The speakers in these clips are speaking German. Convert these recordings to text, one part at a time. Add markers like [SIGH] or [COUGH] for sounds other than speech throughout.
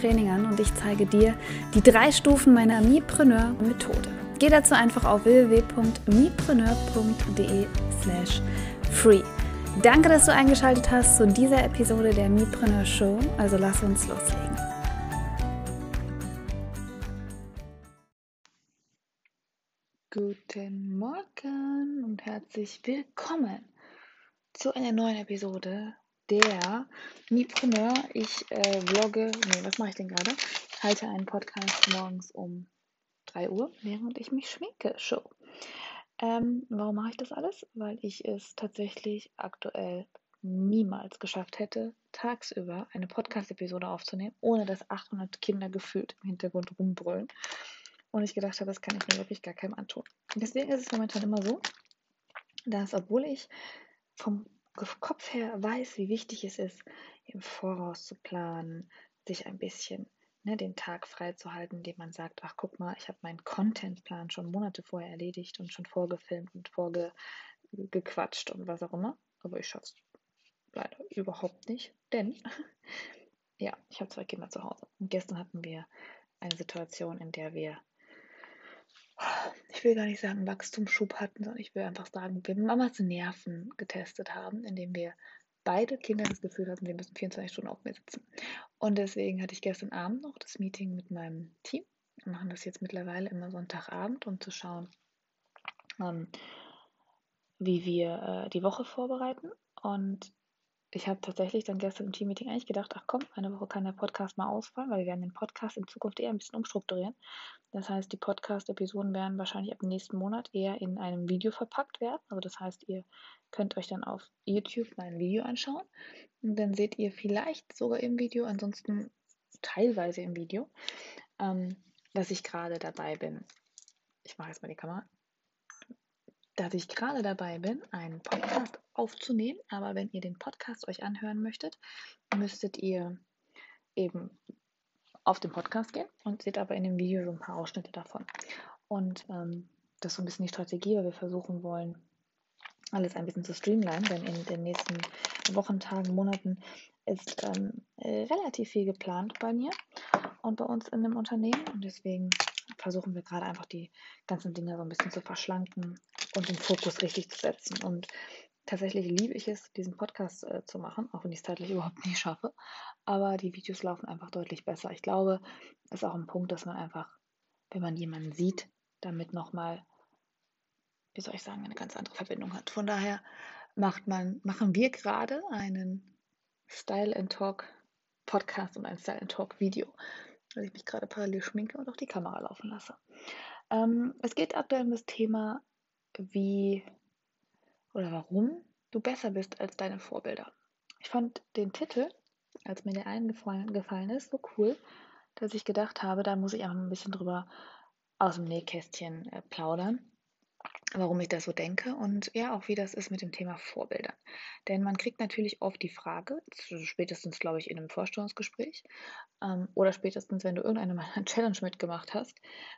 Training an und ich zeige dir die drei Stufen meiner Mipreneur-Methode. Geh dazu einfach auf www.mipreneur.de slash free. Danke, dass du eingeschaltet hast zu dieser Episode der Mipreneur Show. Also lass uns loslegen. Guten Morgen und herzlich willkommen zu einer neuen Episode der Mipreneur. Ich äh, vlogge, nee, was mache ich denn gerade? Halte einen Podcast morgens um 3 Uhr, während ich mich schminke. Show. Ähm, warum mache ich das alles? Weil ich es tatsächlich aktuell niemals geschafft hätte, tagsüber eine Podcast-Episode aufzunehmen, ohne dass 800 Kinder gefühlt im Hintergrund rumbrüllen. Und ich gedacht habe, das kann ich mir wirklich gar keinem antun. Deswegen ist es momentan immer so, dass obwohl ich vom Kopf her weiß, wie wichtig es ist, im Voraus zu planen, sich ein bisschen ne, den Tag freizuhalten, indem man sagt, ach guck mal, ich habe meinen Contentplan schon Monate vorher erledigt und schon vorgefilmt und vorgequatscht und was auch immer. Aber ich schaffe es leider überhaupt nicht, denn [LAUGHS] ja, ich habe zwei Kinder zu Hause. Und gestern hatten wir eine Situation, in der wir ich will gar nicht sagen Wachstumsschub hatten, sondern ich will einfach sagen, wir Mamas Nerven getestet haben, indem wir beide Kinder das Gefühl hatten, wir müssen 24 Stunden auf mir sitzen. Und deswegen hatte ich gestern Abend noch das Meeting mit meinem Team. Wir machen das jetzt mittlerweile immer Sonntagabend, um zu schauen, ähm, wie wir äh, die Woche vorbereiten. Und ich habe tatsächlich dann gestern im Teammeeting eigentlich gedacht, ach komm, eine Woche kann der Podcast mal ausfallen, weil wir werden den Podcast in Zukunft eher ein bisschen umstrukturieren. Das heißt, die Podcast-Episoden werden wahrscheinlich ab nächsten Monat eher in einem Video verpackt werden. Also das heißt, ihr könnt euch dann auf YouTube mein Video anschauen und dann seht ihr vielleicht sogar im Video, ansonsten teilweise im Video, ähm, dass ich gerade dabei bin. Ich mache jetzt mal die Kamera dass ich gerade dabei bin, einen Podcast aufzunehmen. Aber wenn ihr den Podcast euch anhören möchtet, müsstet ihr eben auf den Podcast gehen und seht aber in dem Video so ein paar Ausschnitte davon. Und ähm, das ist so ein bisschen die Strategie, weil wir versuchen wollen, alles ein bisschen zu streamlinen, denn in den nächsten Wochen, Tagen, Monaten ist ähm, relativ viel geplant bei mir und bei uns in dem Unternehmen. Und deswegen versuchen wir gerade einfach die ganzen Dinge so ein bisschen zu verschlanken und den Fokus richtig zu setzen. Und tatsächlich liebe ich es, diesen Podcast äh, zu machen, auch wenn ich es zeitlich [LAUGHS] überhaupt nicht schaffe. Aber die Videos laufen einfach deutlich besser. Ich glaube, das ist auch ein Punkt, dass man einfach, wenn man jemanden sieht, damit nochmal, wie soll ich sagen, eine ganz andere Verbindung hat. Von daher macht man, machen wir gerade einen Style and Talk Podcast und ein Style and Talk Video weil ich mich gerade parallel schminke und auch die Kamera laufen lasse. Ähm, es geht aktuell um das Thema, wie oder warum du besser bist als deine Vorbilder. Ich fand den Titel, als mir der eingefallen ist, so cool, dass ich gedacht habe, da muss ich einfach ein bisschen drüber aus dem Nähkästchen äh, plaudern warum ich das so denke und ja, auch wie das ist mit dem Thema Vorbilder. Denn man kriegt natürlich oft die Frage, spätestens glaube ich in einem Vorstellungsgespräch ähm, oder spätestens, wenn du irgendeine meiner [LAUGHS] Challenge mitgemacht hast,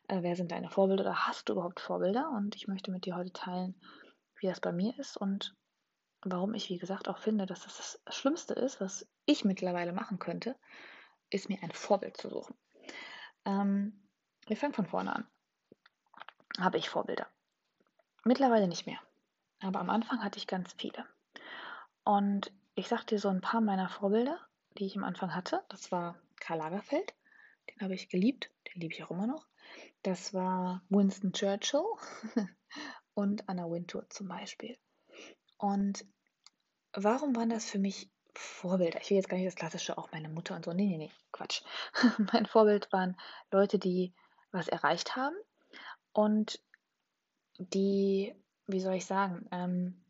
äh, wer sind deine Vorbilder oder hast du überhaupt Vorbilder? Und ich möchte mit dir heute teilen, wie das bei mir ist und warum ich, wie gesagt, auch finde, dass das das Schlimmste ist, was ich mittlerweile machen könnte, ist mir ein Vorbild zu suchen. Ähm, wir fangen von vorne an. Habe ich Vorbilder? Mittlerweile nicht mehr. Aber am Anfang hatte ich ganz viele. Und ich sag dir so ein paar meiner Vorbilder, die ich am Anfang hatte. Das war Karl Lagerfeld, den habe ich geliebt, den liebe ich auch immer noch. Das war Winston Churchill [LAUGHS] und Anna Wintour zum Beispiel. Und warum waren das für mich Vorbilder? Ich will jetzt gar nicht das Klassische, auch meine Mutter und so. Nee, nee, nee, Quatsch. [LAUGHS] mein Vorbild waren Leute, die was erreicht haben und die, wie soll ich sagen, ähm,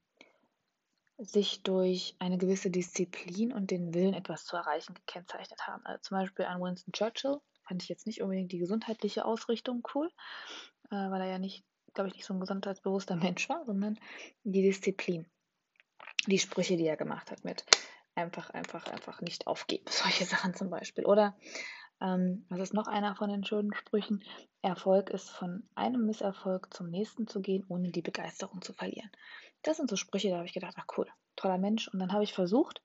sich durch eine gewisse Disziplin und den Willen, etwas zu erreichen, gekennzeichnet haben. Also zum Beispiel an Winston Churchill fand ich jetzt nicht unbedingt die gesundheitliche Ausrichtung cool, äh, weil er ja nicht, glaube ich, nicht so ein gesundheitsbewusster [LAUGHS] Mensch war, sondern die Disziplin. Die Sprüche, die er gemacht hat mit einfach, einfach, einfach nicht aufgeben. [LAUGHS] Solche Sachen zum Beispiel. Oder ähm, was ist noch einer von den schönen Sprüchen? Erfolg ist von einem Misserfolg zum nächsten zu gehen, ohne die Begeisterung zu verlieren. Das sind so Sprüche, da habe ich gedacht, ach cool, toller Mensch. Und dann habe ich versucht,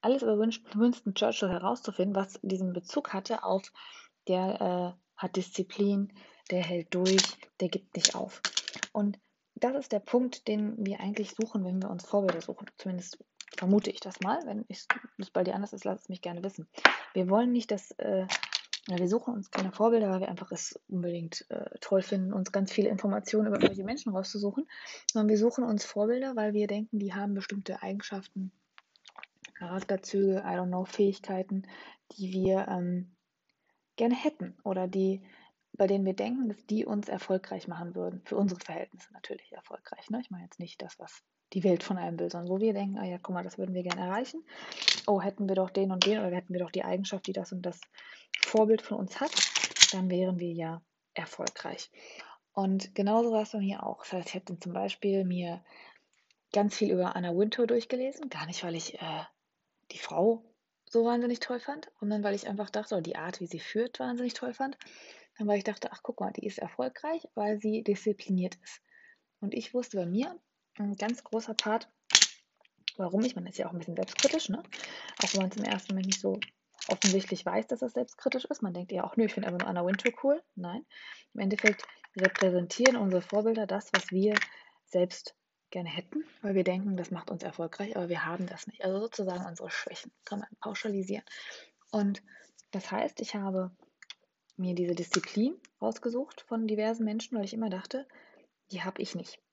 alles über Winston Churchill herauszufinden, was diesen Bezug hatte auf, der äh, hat Disziplin, der hält durch, der gibt nicht auf. Und das ist der Punkt, den wir eigentlich suchen, wenn wir uns Vorbilder suchen. Zumindest vermute ich das mal. Wenn es bei dir anders ist, lass es mich gerne wissen. Wir wollen nicht, dass äh, ja, wir suchen uns keine Vorbilder, weil wir einfach es unbedingt äh, toll finden, uns ganz viele Informationen über solche Menschen rauszusuchen, sondern wir suchen uns Vorbilder, weil wir denken, die haben bestimmte Eigenschaften, Charakterzüge, I don't know, Fähigkeiten, die wir ähm, gerne hätten oder die, bei denen wir denken, dass die uns erfolgreich machen würden. Für unsere Verhältnisse natürlich erfolgreich. Ne? Ich meine jetzt nicht das, was die Welt von einem will, sondern wo wir denken, ah ja, guck mal, das würden wir gerne erreichen. Oh, hätten wir doch den und den oder hätten wir doch die Eigenschaft, die das und das Vorbild von uns hat, dann wären wir ja erfolgreich. Und genauso war es bei mir auch. Das heißt, ich habe zum Beispiel mir ganz viel über Anna Wintour durchgelesen. Gar nicht, weil ich äh, die Frau so wahnsinnig toll fand, sondern weil ich einfach dachte, oder die Art, wie sie führt, wahnsinnig toll fand. Dann weil ich dachte, ach guck mal, die ist erfolgreich, weil sie diszipliniert ist. Und ich wusste bei mir, ein ganz großer Part, warum ich, man ist ja auch ein bisschen selbstkritisch, ne? Auch wenn man zum ersten Mal nicht so offensichtlich weiß, dass das selbstkritisch ist. Man denkt ja auch, nö, ich finde einfach nur Anna Wintour cool. Nein. Im Endeffekt repräsentieren unsere Vorbilder das, was wir selbst gerne hätten, weil wir denken, das macht uns erfolgreich, aber wir haben das nicht. Also sozusagen unsere Schwächen kann man pauschalisieren. Und das heißt, ich habe mir diese Disziplin rausgesucht von diversen Menschen, weil ich immer dachte, die habe ich nicht.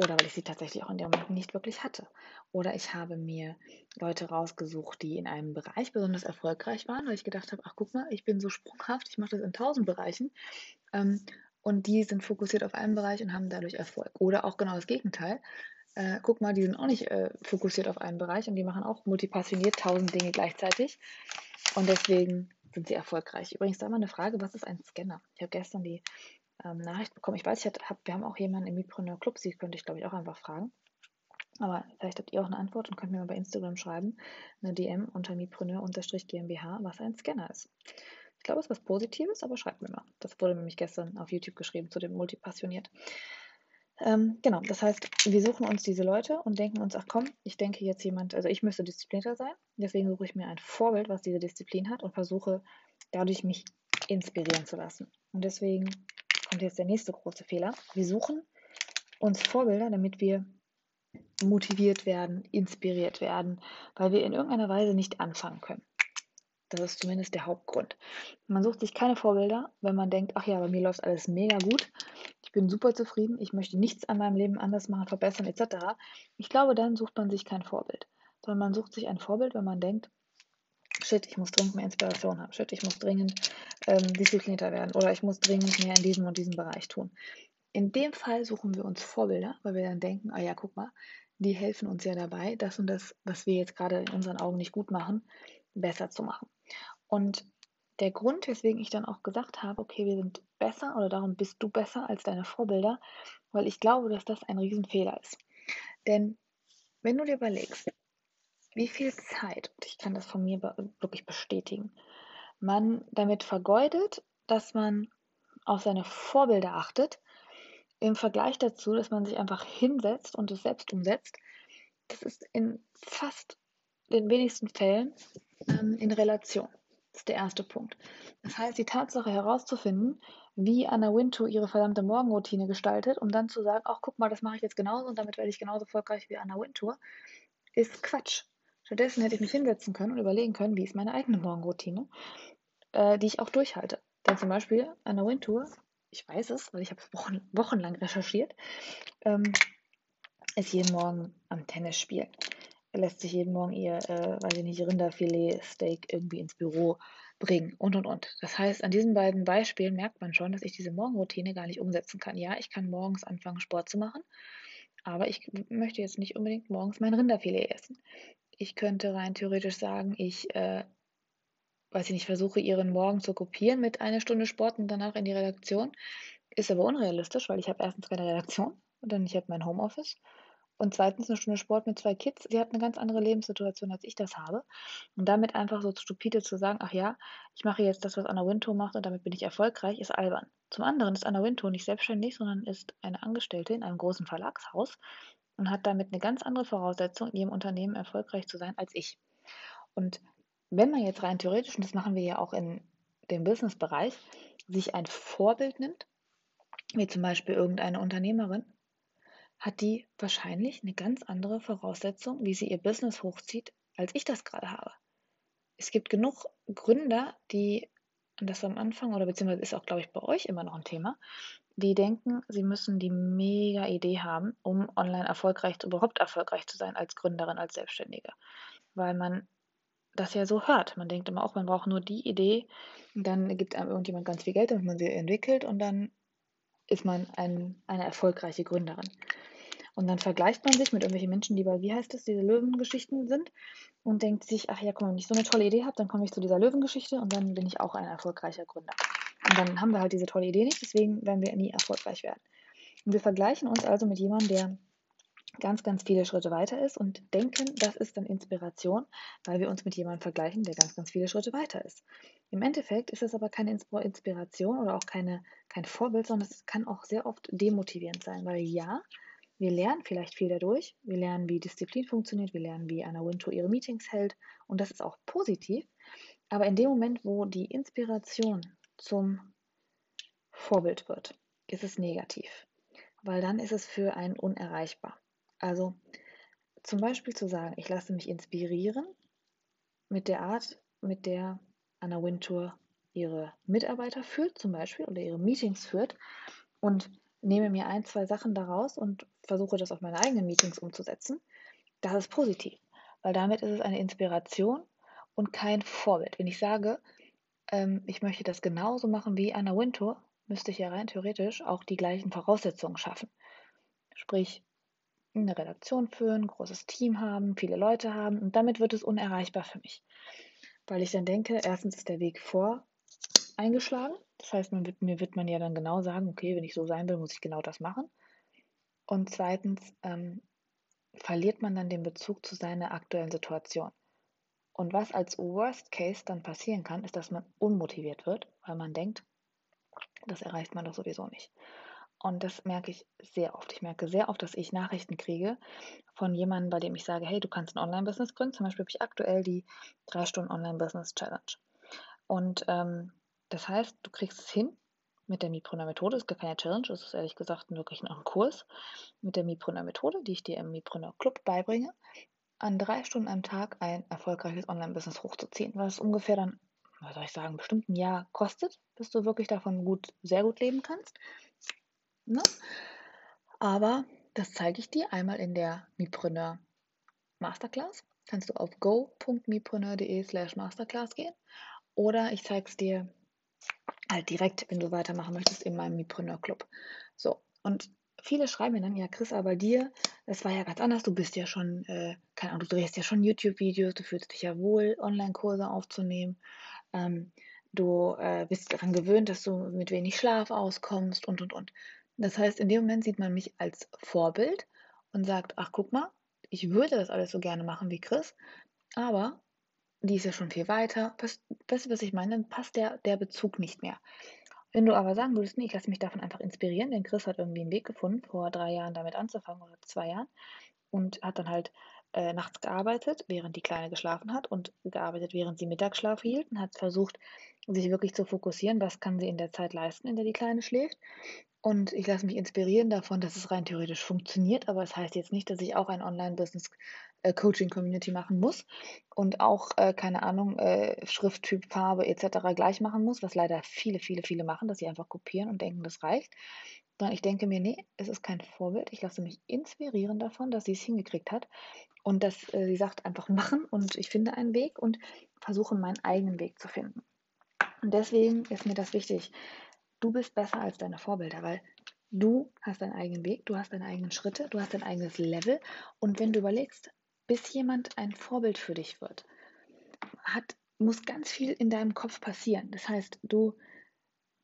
Oder weil ich sie tatsächlich auch in dem Moment nicht wirklich hatte. Oder ich habe mir Leute rausgesucht, die in einem Bereich besonders erfolgreich waren, weil ich gedacht habe, ach guck mal, ich bin so sprunghaft, ich mache das in tausend Bereichen. Ähm, und die sind fokussiert auf einen Bereich und haben dadurch Erfolg. Oder auch genau das Gegenteil. Äh, guck mal, die sind auch nicht äh, fokussiert auf einen Bereich und die machen auch multipassioniert tausend Dinge gleichzeitig. Und deswegen sind sie erfolgreich. Übrigens da mal eine Frage, was ist ein Scanner? Ich habe gestern die ähm, Nachricht bekommen. Ich weiß, ich hab, wir haben auch jemanden im Mipreneur Club, sie könnte ich glaube ich auch einfach fragen. Aber vielleicht habt ihr auch eine Antwort und könnt mir mal bei Instagram schreiben, eine DM unter mipreneur-gmbh, was ein Scanner ist. Ich glaube, es ist was Positives, aber schreibt mir mal. Das wurde nämlich gestern auf YouTube geschrieben zu dem Multipassioniert. Ähm, genau, das heißt, wir suchen uns diese Leute und denken uns, ach komm, ich denke jetzt jemand, also ich müsste disziplinierter sein, deswegen suche ich mir ein Vorbild, was diese Disziplin hat und versuche dadurch mich inspirieren zu lassen. Und deswegen kommt jetzt der nächste große Fehler. Wir suchen uns Vorbilder, damit wir motiviert werden, inspiriert werden, weil wir in irgendeiner Weise nicht anfangen können. Das ist zumindest der Hauptgrund. Man sucht sich keine Vorbilder, wenn man denkt, ach ja, bei mir läuft alles mega gut, ich bin super zufrieden, ich möchte nichts an meinem Leben anders machen, verbessern etc. Ich glaube, dann sucht man sich kein Vorbild, sondern man sucht sich ein Vorbild, wenn man denkt, shit, ich muss dringend mehr Inspiration haben, shit, ich muss dringend ähm, disziplinierter werden oder ich muss dringend mehr in diesem und diesem Bereich tun. In dem Fall suchen wir uns Vorbilder, weil wir dann denken, ah ja, guck mal, die helfen uns ja dabei, das und das, was wir jetzt gerade in unseren Augen nicht gut machen, besser zu machen. Und der Grund, weswegen ich dann auch gesagt habe, okay, wir sind besser oder darum bist du besser als deine Vorbilder, weil ich glaube, dass das ein Riesenfehler ist. Denn wenn du dir überlegst, wie viel Zeit, und ich kann das von mir wirklich bestätigen, man damit vergeudet, dass man auf seine Vorbilder achtet, im Vergleich dazu, dass man sich einfach hinsetzt und es selbst umsetzt, das ist in fast den wenigsten Fällen ähm, in Relation. Das ist der erste Punkt. Das heißt, die Tatsache herauszufinden, wie Anna Wintour ihre verdammte Morgenroutine gestaltet, um dann zu sagen, ach guck mal, das mache ich jetzt genauso und damit werde ich genauso erfolgreich wie Anna Wintour, ist Quatsch. Stattdessen hätte ich mich hinsetzen können und überlegen können, wie ist meine eigene Morgenroutine, äh, die ich auch durchhalte. Denn zum Beispiel Anna Wintour, ich weiß es, weil ich habe es wochen, wochenlang recherchiert, ähm, ist jeden Morgen am Tennis spielen. Er lässt sich jeden Morgen ihr, äh, weiß ich nicht, Rinderfilet, Steak irgendwie ins Büro bringen und und und. Das heißt, an diesen beiden Beispielen merkt man schon, dass ich diese Morgenroutine gar nicht umsetzen kann. Ja, ich kann morgens anfangen, Sport zu machen, Aber ich möchte jetzt nicht unbedingt morgens mein Rinderfilet essen. Ich könnte rein theoretisch sagen, ich, äh, weiß ich nicht, versuche ihren Morgen zu kopieren mit einer Stunde Sport und danach in die Redaktion. Ist aber unrealistisch, weil ich habe erstens keine Redaktion und dann ich habe mein Homeoffice. Und zweitens eine Stunde Sport mit zwei Kids. Sie hat eine ganz andere Lebenssituation, als ich das habe. Und damit einfach so stupide zu sagen, ach ja, ich mache jetzt das, was Anna Wintour macht und damit bin ich erfolgreich, ist albern. Zum anderen ist Anna Wintour nicht selbstständig, sondern ist eine Angestellte in einem großen Verlagshaus und hat damit eine ganz andere Voraussetzung, in ihrem Unternehmen erfolgreich zu sein, als ich. Und wenn man jetzt rein theoretisch, und das machen wir ja auch in dem Business-Bereich, sich ein Vorbild nimmt, wie zum Beispiel irgendeine Unternehmerin, hat die wahrscheinlich eine ganz andere Voraussetzung, wie sie ihr Business hochzieht, als ich das gerade habe. Es gibt genug Gründer, die, und das am Anfang, oder beziehungsweise ist auch, glaube ich, bei euch immer noch ein Thema, die denken, sie müssen die mega Idee haben, um online erfolgreich, überhaupt erfolgreich zu sein als Gründerin, als Selbstständige. Weil man das ja so hört. Man denkt immer auch, man braucht nur die Idee, dann gibt einem irgendjemand ganz viel Geld, damit man sie entwickelt und dann ist man ein, eine erfolgreiche Gründerin. Und dann vergleicht man sich mit irgendwelchen Menschen, die bei, wie heißt das, diese Löwengeschichten sind und denkt sich, ach ja, guck mal, wenn ich so eine tolle Idee habe, dann komme ich zu dieser Löwengeschichte und dann bin ich auch ein erfolgreicher Gründer. Und dann haben wir halt diese tolle Idee nicht, deswegen werden wir nie erfolgreich werden. Und wir vergleichen uns also mit jemandem, der ganz, ganz viele Schritte weiter ist und denken, das ist dann Inspiration, weil wir uns mit jemandem vergleichen, der ganz, ganz viele Schritte weiter ist. Im Endeffekt ist es aber keine Inspiration oder auch keine, kein Vorbild, sondern es kann auch sehr oft demotivierend sein, weil ja, wir lernen vielleicht viel dadurch. Wir lernen, wie Disziplin funktioniert. Wir lernen, wie Anna Wintour ihre Meetings hält. Und das ist auch positiv. Aber in dem Moment, wo die Inspiration zum Vorbild wird, ist es negativ. Weil dann ist es für einen unerreichbar. Also zum Beispiel zu sagen, ich lasse mich inspirieren mit der Art, mit der Anna Wintour ihre Mitarbeiter führt, zum Beispiel, oder ihre Meetings führt. Und nehme mir ein, zwei Sachen daraus und versuche das auf meine eigenen Meetings umzusetzen, das ist positiv, weil damit ist es eine Inspiration und kein Vorbild. Wenn ich sage, ähm, ich möchte das genauso machen wie Anna Wintour, müsste ich ja rein theoretisch auch die gleichen Voraussetzungen schaffen. Sprich, eine Redaktion führen, ein großes Team haben, viele Leute haben und damit wird es unerreichbar für mich. Weil ich dann denke, erstens ist der Weg vor eingeschlagen das heißt, wird, mir wird man ja dann genau sagen, okay, wenn ich so sein will, muss ich genau das machen. Und zweitens ähm, verliert man dann den Bezug zu seiner aktuellen Situation. Und was als Worst Case dann passieren kann, ist, dass man unmotiviert wird, weil man denkt, das erreicht man doch sowieso nicht. Und das merke ich sehr oft. Ich merke sehr oft, dass ich Nachrichten kriege von jemandem, bei dem ich sage, hey, du kannst ein Online-Business gründen. Zum Beispiel habe ich aktuell die 3 Stunden Online-Business-Challenge. Und ähm, das heißt, du kriegst es hin mit der Mipreneur-Methode. Es gar keine Challenge, es ist ehrlich gesagt wirklich noch ein Kurs mit der Mipreneur-Methode, die ich dir im Mipreneur-Club beibringe, an drei Stunden am Tag ein erfolgreiches Online-Business hochzuziehen, was ungefähr dann, was soll ich sagen, bestimmt ein Jahr kostet, bis du wirklich davon gut, sehr gut leben kannst. Ne? Aber das zeige ich dir einmal in der Mipreneur Masterclass. Kannst du auf go.mipreneur.de slash Masterclass gehen oder ich zeige es dir halt direkt, wenn du weitermachen möchtest, in meinem Mipreneur Club. So, und viele schreiben mir dann, ja, Chris, aber dir, das war ja ganz anders. Du bist ja schon, äh, keine Ahnung, du drehst ja schon YouTube-Videos, du fühlst dich ja wohl, Online-Kurse aufzunehmen. Ähm, du äh, bist daran gewöhnt, dass du mit wenig Schlaf auskommst und, und, und. Das heißt, in dem Moment sieht man mich als Vorbild und sagt, ach, guck mal, ich würde das alles so gerne machen wie Chris, aber die ist ja schon viel weiter. Weißt du, was ich meine? Dann passt der, der Bezug nicht mehr. Wenn du aber sagen würdest, nee, ich lasse mich davon einfach inspirieren, denn Chris hat irgendwie einen Weg gefunden, vor drei Jahren damit anzufangen oder zwei Jahren und hat dann halt äh, nachts gearbeitet, während die Kleine geschlafen hat und gearbeitet, während sie Mittagsschlaf hielt und hat versucht, sich wirklich zu fokussieren, was kann sie in der Zeit leisten, in der die Kleine schläft. Und ich lasse mich inspirieren davon, dass es rein theoretisch funktioniert, aber es das heißt jetzt nicht, dass ich auch ein Online-Business äh, Coaching-Community machen muss und auch, äh, keine Ahnung, äh, Schrifttyp, Farbe etc. gleich machen muss, was leider viele, viele, viele machen, dass sie einfach kopieren und denken, das reicht. Sondern ich denke mir, nee, es ist kein Vorbild. Ich lasse mich inspirieren davon, dass sie es hingekriegt hat und dass äh, sie sagt, einfach machen und ich finde einen Weg und versuche meinen eigenen Weg zu finden. Und deswegen ist mir das wichtig. Du bist besser als deine Vorbilder, weil Du hast deinen eigenen Weg, du hast deine eigenen Schritte, du hast dein eigenes Level. Und wenn du überlegst, bis jemand ein Vorbild für dich wird, hat, muss ganz viel in deinem Kopf passieren. Das heißt, du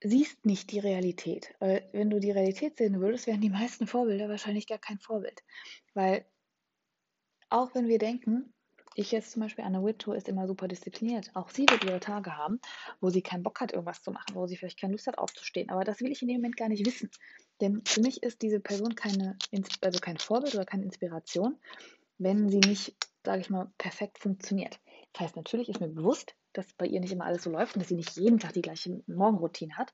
siehst nicht die Realität. Weil wenn du die Realität sehen würdest, wären die meisten Vorbilder wahrscheinlich gar kein Vorbild. Weil auch wenn wir denken, ich jetzt zum Beispiel, Anna Wintour ist immer super diszipliniert. Auch sie wird ihre Tage haben, wo sie keinen Bock hat, irgendwas zu machen, wo sie vielleicht keine Lust hat, aufzustehen. Aber das will ich in dem Moment gar nicht wissen. Denn für mich ist diese Person keine, also kein Vorbild oder keine Inspiration, wenn sie nicht, sage ich mal, perfekt funktioniert. Das heißt, natürlich ist mir bewusst, dass bei ihr nicht immer alles so läuft und dass sie nicht jeden Tag die gleiche Morgenroutine hat.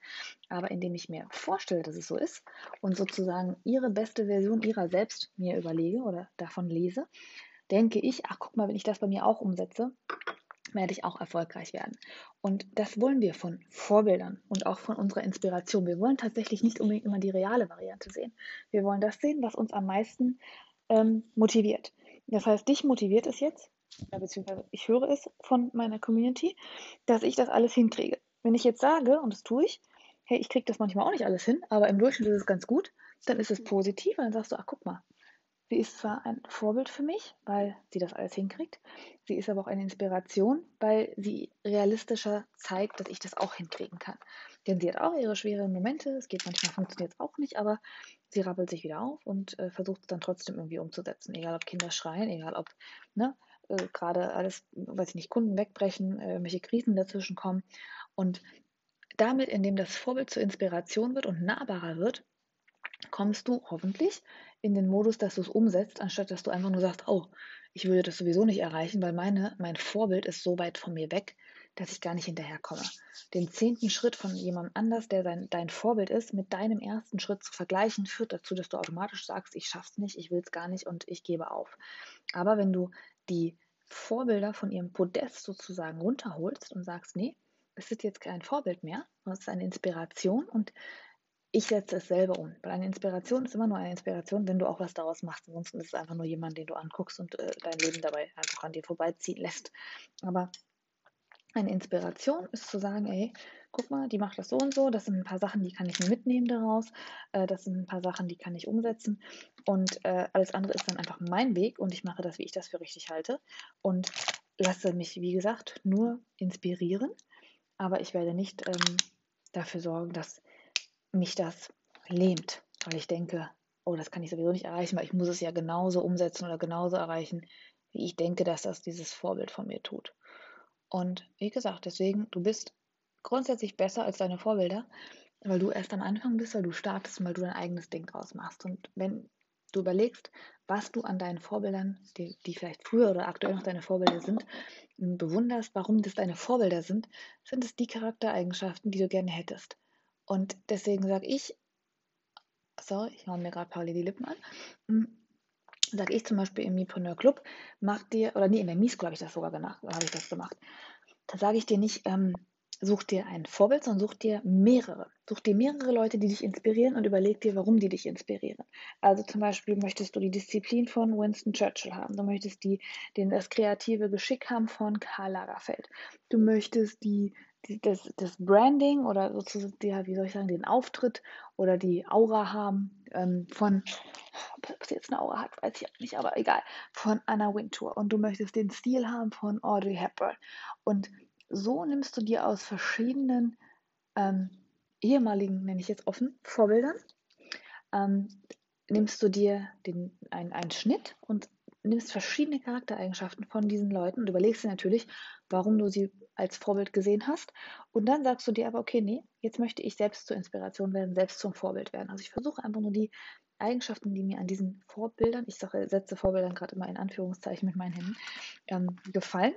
Aber indem ich mir vorstelle, dass es so ist und sozusagen ihre beste Version ihrer selbst mir überlege oder davon lese, denke ich, ach guck mal, wenn ich das bei mir auch umsetze, werde ich auch erfolgreich werden. Und das wollen wir von Vorbildern und auch von unserer Inspiration. Wir wollen tatsächlich nicht unbedingt immer die reale Variante sehen. Wir wollen das sehen, was uns am meisten ähm, motiviert. Das heißt, dich motiviert es jetzt, beziehungsweise ich höre es von meiner Community, dass ich das alles hinkriege. Wenn ich jetzt sage, und das tue ich, hey, ich kriege das manchmal auch nicht alles hin, aber im Durchschnitt ist es ganz gut, dann ist es positiv und dann sagst du, ach guck mal, sie ist zwar ein Vorbild für mich, weil sie das alles hinkriegt, sie ist aber auch eine Inspiration, weil sie realistischer zeigt, dass ich das auch hinkriegen kann. Denn sie hat auch ihre schweren Momente, es geht manchmal, funktioniert es auch nicht, aber sie rappelt sich wieder auf und äh, versucht es dann trotzdem irgendwie umzusetzen. Egal ob Kinder schreien, egal ob ne, äh, gerade alles, weiß ich nicht, Kunden wegbrechen, äh, welche Krisen dazwischen kommen. Und damit, indem das Vorbild zur Inspiration wird und nahbarer wird, kommst du hoffentlich in den Modus, dass du es umsetzt, anstatt dass du einfach nur sagst, oh, ich würde das sowieso nicht erreichen, weil meine, mein Vorbild ist so weit von mir weg, dass ich gar nicht hinterherkomme. Den zehnten Schritt von jemandem anders, der sein, dein Vorbild ist, mit deinem ersten Schritt zu vergleichen, führt dazu, dass du automatisch sagst, ich schaff's nicht, ich will es gar nicht und ich gebe auf. Aber wenn du die Vorbilder von ihrem Podest sozusagen runterholst und sagst, nee, es ist jetzt kein Vorbild mehr, es ist eine Inspiration und ich setze es selber um. Weil eine Inspiration ist immer nur eine Inspiration, wenn du auch was daraus machst. Ansonsten ist es einfach nur jemand, den du anguckst und äh, dein Leben dabei einfach an dir vorbeiziehen lässt. Aber eine Inspiration ist zu sagen, ey, guck mal, die macht das so und so, das sind ein paar Sachen, die kann ich mir mitnehmen daraus, äh, das sind ein paar Sachen, die kann ich umsetzen und äh, alles andere ist dann einfach mein Weg und ich mache das, wie ich das für richtig halte und lasse mich, wie gesagt, nur inspirieren, aber ich werde nicht ähm, dafür sorgen, dass mich das lähmt, weil ich denke, oh, das kann ich sowieso nicht erreichen, weil ich muss es ja genauso umsetzen oder genauso erreichen, wie ich denke, dass das dieses Vorbild von mir tut. Und wie gesagt, deswegen, du bist grundsätzlich besser als deine Vorbilder, weil du erst am Anfang bist, weil du startest weil du dein eigenes Ding draus machst. Und wenn du überlegst, was du an deinen Vorbildern, die, die vielleicht früher oder aktuell noch deine Vorbilder sind, bewunderst, warum das deine Vorbilder sind, sind es die Charaktereigenschaften, die du gerne hättest. Und deswegen sage ich, sorry, ich mache mir gerade parallel die Lippen an, hm, sage ich zum Beispiel im Mipreneur Club, mach dir, oder nee, in der Mies habe ich das sogar gemacht, habe ich das gemacht. Da sage ich dir nicht, ähm, such dir ein Vorbild, sondern such dir mehrere. Such dir mehrere Leute, die dich inspirieren und überleg dir, warum die dich inspirieren. Also zum Beispiel möchtest du die Disziplin von Winston Churchill haben. Du möchtest die, den, das kreative Geschick haben von Karl Lagerfeld. Du möchtest die das, das Branding oder sozusagen, ja, wie soll ich sagen, den Auftritt oder die Aura haben ähm, von, ob sie jetzt eine Aura hat, weiß ich auch nicht, aber egal, von Anna Wintour. Und du möchtest den Stil haben von Audrey Hepburn. Und so nimmst du dir aus verschiedenen ähm, ehemaligen, nenne ich jetzt offen, Vorbildern, ähm, nimmst du dir den, ein, einen Schnitt und nimmst verschiedene Charaktereigenschaften von diesen Leuten und überlegst dir natürlich, warum du sie als Vorbild gesehen hast. Und dann sagst du dir aber, okay, nee, jetzt möchte ich selbst zur Inspiration werden, selbst zum Vorbild werden. Also ich versuche einfach nur die Eigenschaften, die mir an diesen Vorbildern, ich sage, setze Vorbildern gerade immer in Anführungszeichen mit meinen Händen, ähm, gefallen,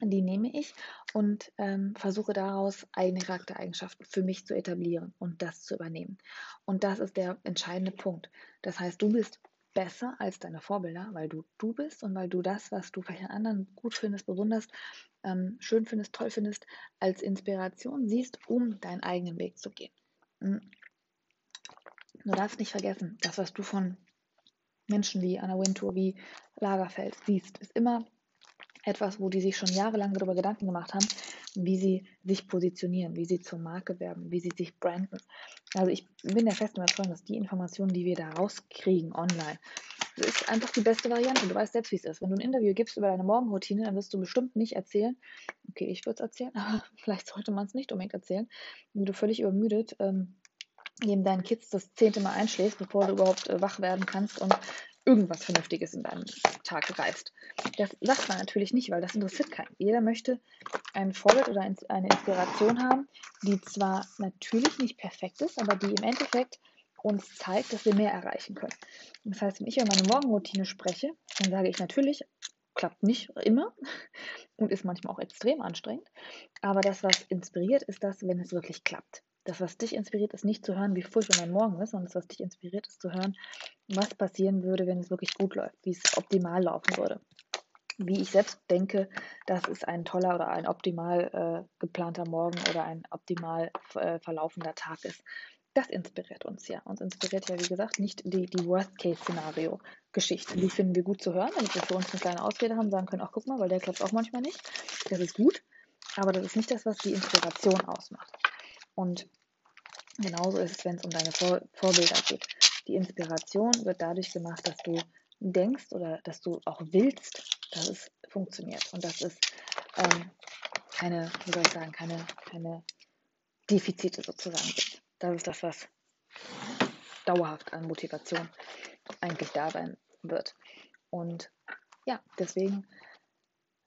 die nehme ich und ähm, versuche daraus eigene Charaktereigenschaften für mich zu etablieren und das zu übernehmen. Und das ist der entscheidende Punkt. Das heißt, du bist besser als deine Vorbilder, weil du du bist und weil du das, was du vielleicht an anderen gut findest, bewunderst, ähm, schön findest, toll findest, als Inspiration siehst, um deinen eigenen Weg zu gehen. Mhm. Du darfst nicht vergessen, das, was du von Menschen wie Anna Wintour, wie Lagerfeld siehst, ist immer etwas, wo die sich schon jahrelang darüber Gedanken gemacht haben, wie sie sich positionieren, wie sie zur Marke werden, wie sie sich branden. Also ich bin der festen Überzeugung, dass die Informationen, die wir da rauskriegen online, das ist einfach die beste Variante. Du weißt selbst, wie es ist. Wenn du ein Interview gibst über deine Morgenroutine, dann wirst du bestimmt nicht erzählen, okay, ich würde es erzählen, [LAUGHS] aber vielleicht sollte man es nicht unbedingt erzählen, wie du völlig übermüdet ähm, neben deinen Kids das zehnte Mal einschläfst, bevor du überhaupt äh, wach werden kannst und irgendwas Vernünftiges in deinem Tag reißt. Das sagt man natürlich nicht, weil das interessiert keinen. Jeder möchte ein Vorbild oder eine Inspiration haben, die zwar natürlich nicht perfekt ist, aber die im Endeffekt uns zeigt, dass wir mehr erreichen können. Das heißt, wenn ich über meine Morgenroutine spreche, dann sage ich natürlich, klappt nicht immer [LAUGHS] und ist manchmal auch extrem anstrengend. Aber das, was inspiriert, ist das, wenn es wirklich klappt. Das, was dich inspiriert, ist nicht zu hören, wie furchtbar mein Morgen ist, sondern das, was dich inspiriert, ist zu hören, was passieren würde, wenn es wirklich gut läuft, wie es optimal laufen würde. Wie ich selbst denke, dass es ein toller oder ein optimal äh, geplanter Morgen oder ein optimal äh, verlaufender Tag ist. Das inspiriert uns ja. Uns inspiriert ja, wie gesagt, nicht die, die Worst-Case-Szenario-Geschichte. Die finden wir gut zu hören, damit wir für uns eine kleine Ausrede haben, sagen können, ach guck mal, weil der klappt auch manchmal nicht. Das ist gut, aber das ist nicht das, was die Inspiration ausmacht. Und genauso ist es, wenn es um deine Vor Vorbilder geht. Die Inspiration wird dadurch gemacht, dass du denkst oder dass du auch willst, dass es funktioniert. Und das ist ähm, keine, wie soll ich sagen, keine, keine Defizite sozusagen gibt. Das ist das, was dauerhaft an Motivation eigentlich da sein wird. Und ja, deswegen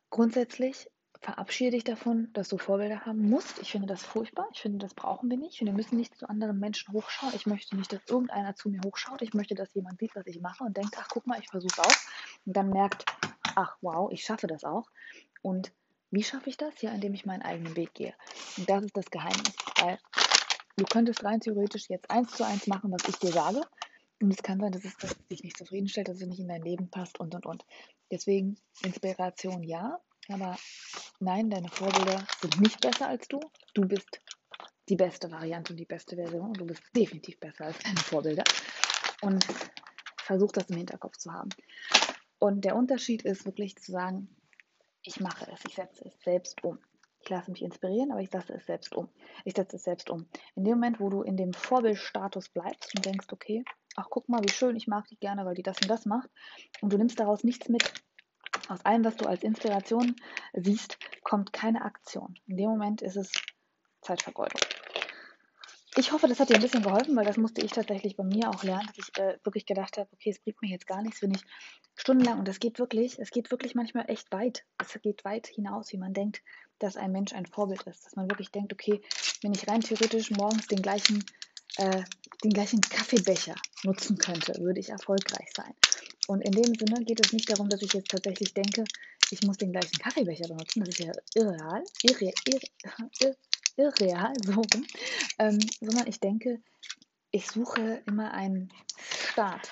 grundsätzlich verabschiede dich davon, dass du Vorbilder haben musst. Ich finde das furchtbar. Ich finde, das brauchen wir nicht. Wir müssen nicht zu anderen Menschen hochschauen. Ich möchte nicht, dass irgendeiner zu mir hochschaut. Ich möchte, dass jemand sieht, was ich mache und denkt, ach guck mal, ich versuche es auch. Und dann merkt, ach wow, ich schaffe das auch. Und wie schaffe ich das? Ja, indem ich meinen eigenen Weg gehe. Und das ist das Geheimnis. Weil du könntest rein theoretisch jetzt eins zu eins machen, was ich dir sage. Und es kann sein, dass es dass dich nicht zufriedenstellt, dass es nicht in dein Leben passt und und und. Deswegen Inspiration ja, aber nein, deine Vorbilder sind nicht besser als du. Du bist die beste Variante und die beste Version. Und du bist definitiv besser als deine Vorbilder. Und versuch das im Hinterkopf zu haben. Und der Unterschied ist wirklich zu sagen, ich mache es, ich setze es selbst um. Ich lasse mich inspirieren, aber ich setze es selbst um. Ich setze es selbst um. In dem Moment, wo du in dem Vorbildstatus bleibst und denkst, okay, ach guck mal, wie schön, ich mag dich gerne, weil die das und das macht, und du nimmst daraus nichts mit, aus allem, was du als Inspiration siehst, kommt keine Aktion. In dem Moment ist es Zeitvergeudung. Ich hoffe, das hat dir ein bisschen geholfen, weil das musste ich tatsächlich bei mir auch lernen, dass ich äh, wirklich gedacht habe, okay, es bringt mir jetzt gar nichts, wenn ich stundenlang, und das geht wirklich, es geht wirklich manchmal echt weit. Es geht weit hinaus, wie man denkt, dass ein Mensch ein Vorbild ist. Dass man wirklich denkt, okay, wenn ich rein theoretisch morgens den gleichen, äh, den gleichen Kaffeebecher nutzen könnte, würde ich erfolgreich sein. Und in dem Sinne geht es nicht darum, dass ich jetzt tatsächlich denke, ich muss den gleichen Kaffeebecher benutzen. Das ist ja irreal, irre, irre, [LAUGHS] irreal, so rum. Ähm, sondern ich denke, ich suche immer einen Start.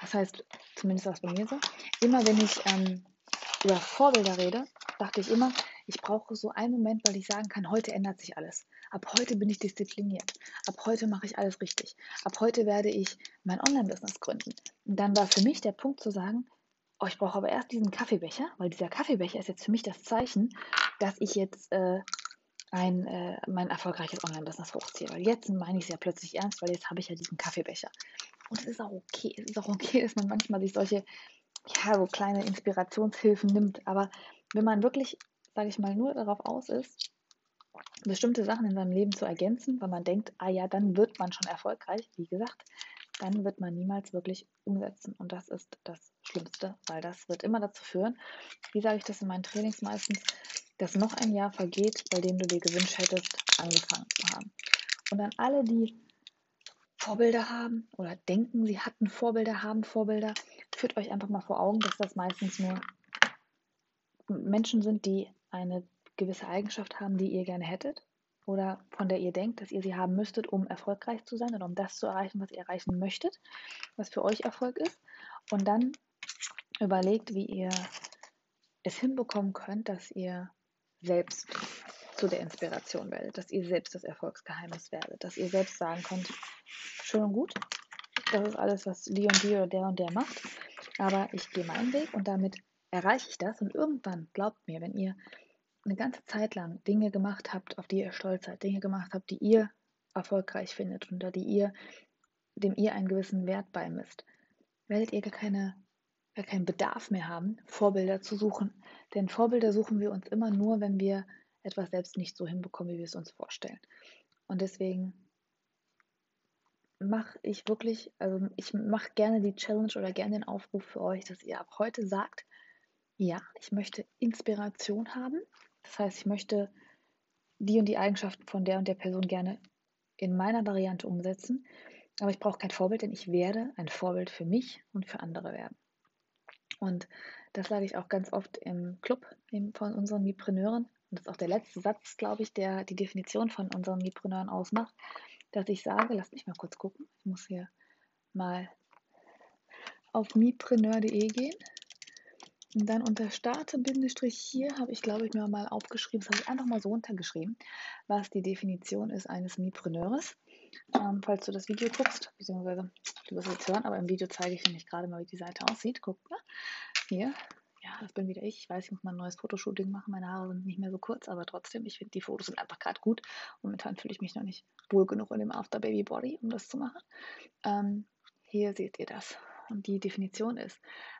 Das heißt, zumindest war es bei mir so, immer wenn ich ähm, über Vorbilder rede, dachte ich immer, ich brauche so einen Moment, weil ich sagen kann, heute ändert sich alles. Ab heute bin ich diszipliniert. Ab heute mache ich alles richtig. Ab heute werde ich mein Online-Business gründen. Und dann war für mich der Punkt zu sagen, oh, ich brauche aber erst diesen Kaffeebecher, weil dieser Kaffeebecher ist jetzt für mich das Zeichen, dass ich jetzt äh, ein, äh, mein erfolgreiches Online-Business hochziehe. Weil jetzt meine ich es ja plötzlich ernst, weil jetzt habe ich ja diesen Kaffeebecher. Und es ist auch okay. Es ist auch okay, dass man manchmal sich solche, ja, so kleine Inspirationshilfen nimmt. Aber wenn man wirklich sage ich mal, nur darauf aus ist, bestimmte Sachen in seinem Leben zu ergänzen, weil man denkt, ah ja, dann wird man schon erfolgreich, wie gesagt, dann wird man niemals wirklich umsetzen. Und das ist das Schlimmste, weil das wird immer dazu führen, wie sage ich das in meinen Trainings meistens, dass noch ein Jahr vergeht, bei dem du dir gewünscht hättest, angefangen zu haben. Und dann alle, die Vorbilder haben oder denken, sie hatten Vorbilder, haben Vorbilder, führt euch einfach mal vor Augen, dass das meistens nur Menschen sind, die eine gewisse Eigenschaft haben, die ihr gerne hättet oder von der ihr denkt, dass ihr sie haben müsstet, um erfolgreich zu sein oder um das zu erreichen, was ihr erreichen möchtet, was für euch Erfolg ist. Und dann überlegt, wie ihr es hinbekommen könnt, dass ihr selbst zu der Inspiration werdet, dass ihr selbst das Erfolgsgeheimnis werdet, dass ihr selbst sagen könnt, schön und gut, das ist alles, was die und die oder der und der macht, aber ich gehe meinen Weg und damit erreiche ich das und irgendwann, glaubt mir, wenn ihr eine ganze Zeit lang Dinge gemacht habt, auf die ihr stolz seid, Dinge gemacht habt, die ihr erfolgreich findet und die ihr, dem ihr einen gewissen Wert beimisst, werdet ihr gar, keine, gar keinen Bedarf mehr haben, Vorbilder zu suchen. Denn Vorbilder suchen wir uns immer nur, wenn wir etwas selbst nicht so hinbekommen, wie wir es uns vorstellen. Und deswegen mache ich wirklich, also ich mache gerne die Challenge oder gerne den Aufruf für euch, dass ihr ab heute sagt, ja, ich möchte Inspiration haben. Das heißt, ich möchte die und die Eigenschaften von der und der Person gerne in meiner Variante umsetzen. Aber ich brauche kein Vorbild, denn ich werde ein Vorbild für mich und für andere werden. Und das sage ich auch ganz oft im Club von unseren Mipreneuren. Und das ist auch der letzte Satz, glaube ich, der die Definition von unseren Mipreneuren ausmacht dass ich sage, lass mich mal kurz gucken, ich muss hier mal auf mipreneur.de gehen und dann unter Starte Bindestrich hier habe ich, glaube ich, mir mal aufgeschrieben, das habe ich einfach mal so untergeschrieben, was die Definition ist eines Mipreneurs. Ähm, falls du das Video guckst, beziehungsweise du wirst es jetzt hören, aber im Video zeige ich nämlich gerade mal, wie die Seite aussieht. Guck mal, hier, ja, das bin wieder ich. Ich weiß, ich muss mal ein neues Fotoshooting machen. Meine Haare sind nicht mehr so kurz, aber trotzdem, ich finde, die Fotos sind einfach gerade gut. Momentan fühle ich mich noch nicht wohl genug in dem After Baby Body, um das zu machen. Ähm, hier seht ihr das. Die Definition ist,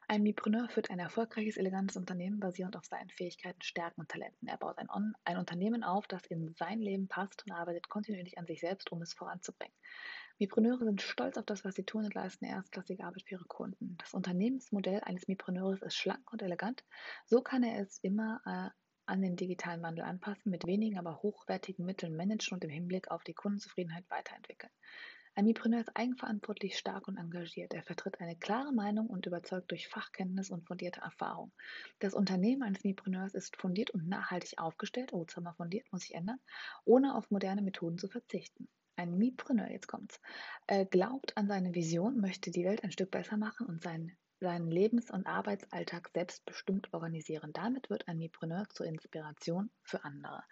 ein Mipreneur führt ein erfolgreiches, elegantes Unternehmen basierend auf seinen Fähigkeiten, Stärken und Talenten. Er baut ein, ein Unternehmen auf, das in sein Leben passt und arbeitet kontinuierlich an sich selbst, um es voranzubringen. Mipreneure sind stolz auf das, was sie tun und leisten erstklassige Arbeit für ihre Kunden. Das Unternehmensmodell eines Mipreneurs ist schlank und elegant. So kann er es immer äh, an den digitalen Wandel anpassen, mit wenigen, aber hochwertigen Mitteln managen und im Hinblick auf die Kundenzufriedenheit weiterentwickeln. Ein Mipreneur ist eigenverantwortlich, stark und engagiert. Er vertritt eine klare Meinung und überzeugt durch Fachkenntnis und fundierte Erfahrung. Das Unternehmen eines Mipreneurs ist fundiert und nachhaltig aufgestellt, oh, zwar mal fundiert, muss ich ändern, ohne auf moderne Methoden zu verzichten ein Mipreneur, jetzt kommt's, äh, glaubt an seine Vision, möchte die Welt ein Stück besser machen und seinen, seinen Lebens- und Arbeitsalltag selbstbestimmt organisieren. Damit wird ein Mipreneur zur Inspiration für andere.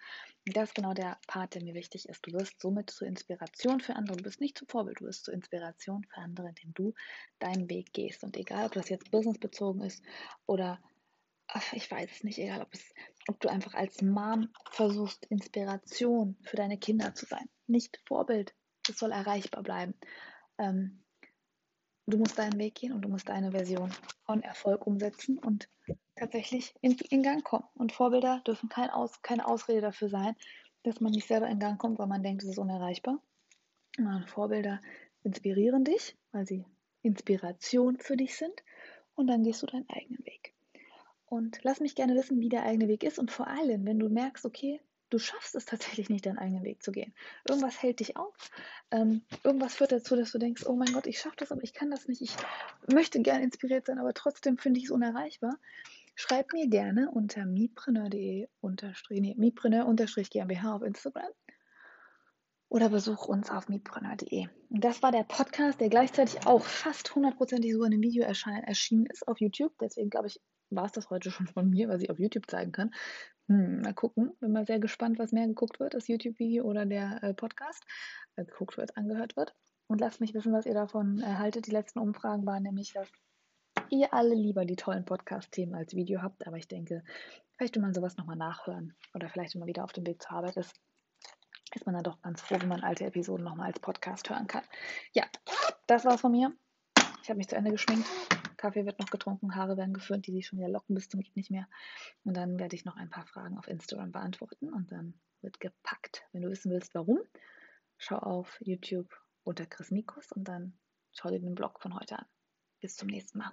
Das ist genau der Part, der mir wichtig ist. Du wirst somit zur Inspiration für andere. Du bist nicht zum Vorbild, du wirst zur Inspiration für andere, indem du deinen Weg gehst. Und egal, ob das jetzt businessbezogen ist oder ich weiß es nicht, egal ob, es, ob du einfach als Mom versuchst, Inspiration für deine Kinder zu sein. Nicht Vorbild. Es soll erreichbar bleiben. Ähm, du musst deinen Weg gehen und du musst deine Version von Erfolg umsetzen und tatsächlich in, in Gang kommen. Und Vorbilder dürfen kein Aus, keine Ausrede dafür sein, dass man nicht selber in Gang kommt, weil man denkt, es ist unerreichbar. Und Vorbilder inspirieren dich, weil sie Inspiration für dich sind. Und dann gehst du deinen eigenen Weg. Und lass mich gerne wissen, wie der eigene Weg ist. Und vor allem, wenn du merkst, okay, du schaffst es tatsächlich nicht, deinen eigenen Weg zu gehen. Irgendwas hält dich auf. Ähm, irgendwas führt dazu, dass du denkst, oh mein Gott, ich schaffe das, aber ich kann das nicht. Ich möchte gerne inspiriert sein, aber trotzdem finde ich es unerreichbar. Schreib mir gerne unter mipreneur.de nee, mipreneur-gmbh auf Instagram oder besuch uns auf mipreneur.de. Das war der Podcast, der gleichzeitig auch fast hundertprozentig so in einem Video erschienen ist auf YouTube. Deswegen glaube ich, war es das heute schon von mir, was ich auf YouTube zeigen kann. Hm, mal gucken. Bin mal sehr gespannt, was mehr geguckt wird, das YouTube-Video oder der äh, Podcast. Äh, geguckt wird, angehört wird. Und lasst mich wissen, was ihr davon erhaltet. Die letzten Umfragen waren nämlich, dass ihr alle lieber die tollen Podcast-Themen als Video habt. Aber ich denke, vielleicht will man sowas nochmal nachhören. Oder vielleicht, wenn man wieder auf dem Weg zur Arbeit ist, ist man dann doch ganz froh, wenn man alte Episoden nochmal als Podcast hören kann. Ja, das war's von mir. Ich habe mich zu Ende geschminkt. Kaffee wird noch getrunken, Haare werden geföhnt, die sich schon wieder locken bis zum geht nicht mehr. Und dann werde ich noch ein paar Fragen auf Instagram beantworten und dann wird gepackt. Wenn du wissen willst, warum, schau auf YouTube unter Chris Mikus und dann schau dir den Blog von heute an. Bis zum nächsten Mal.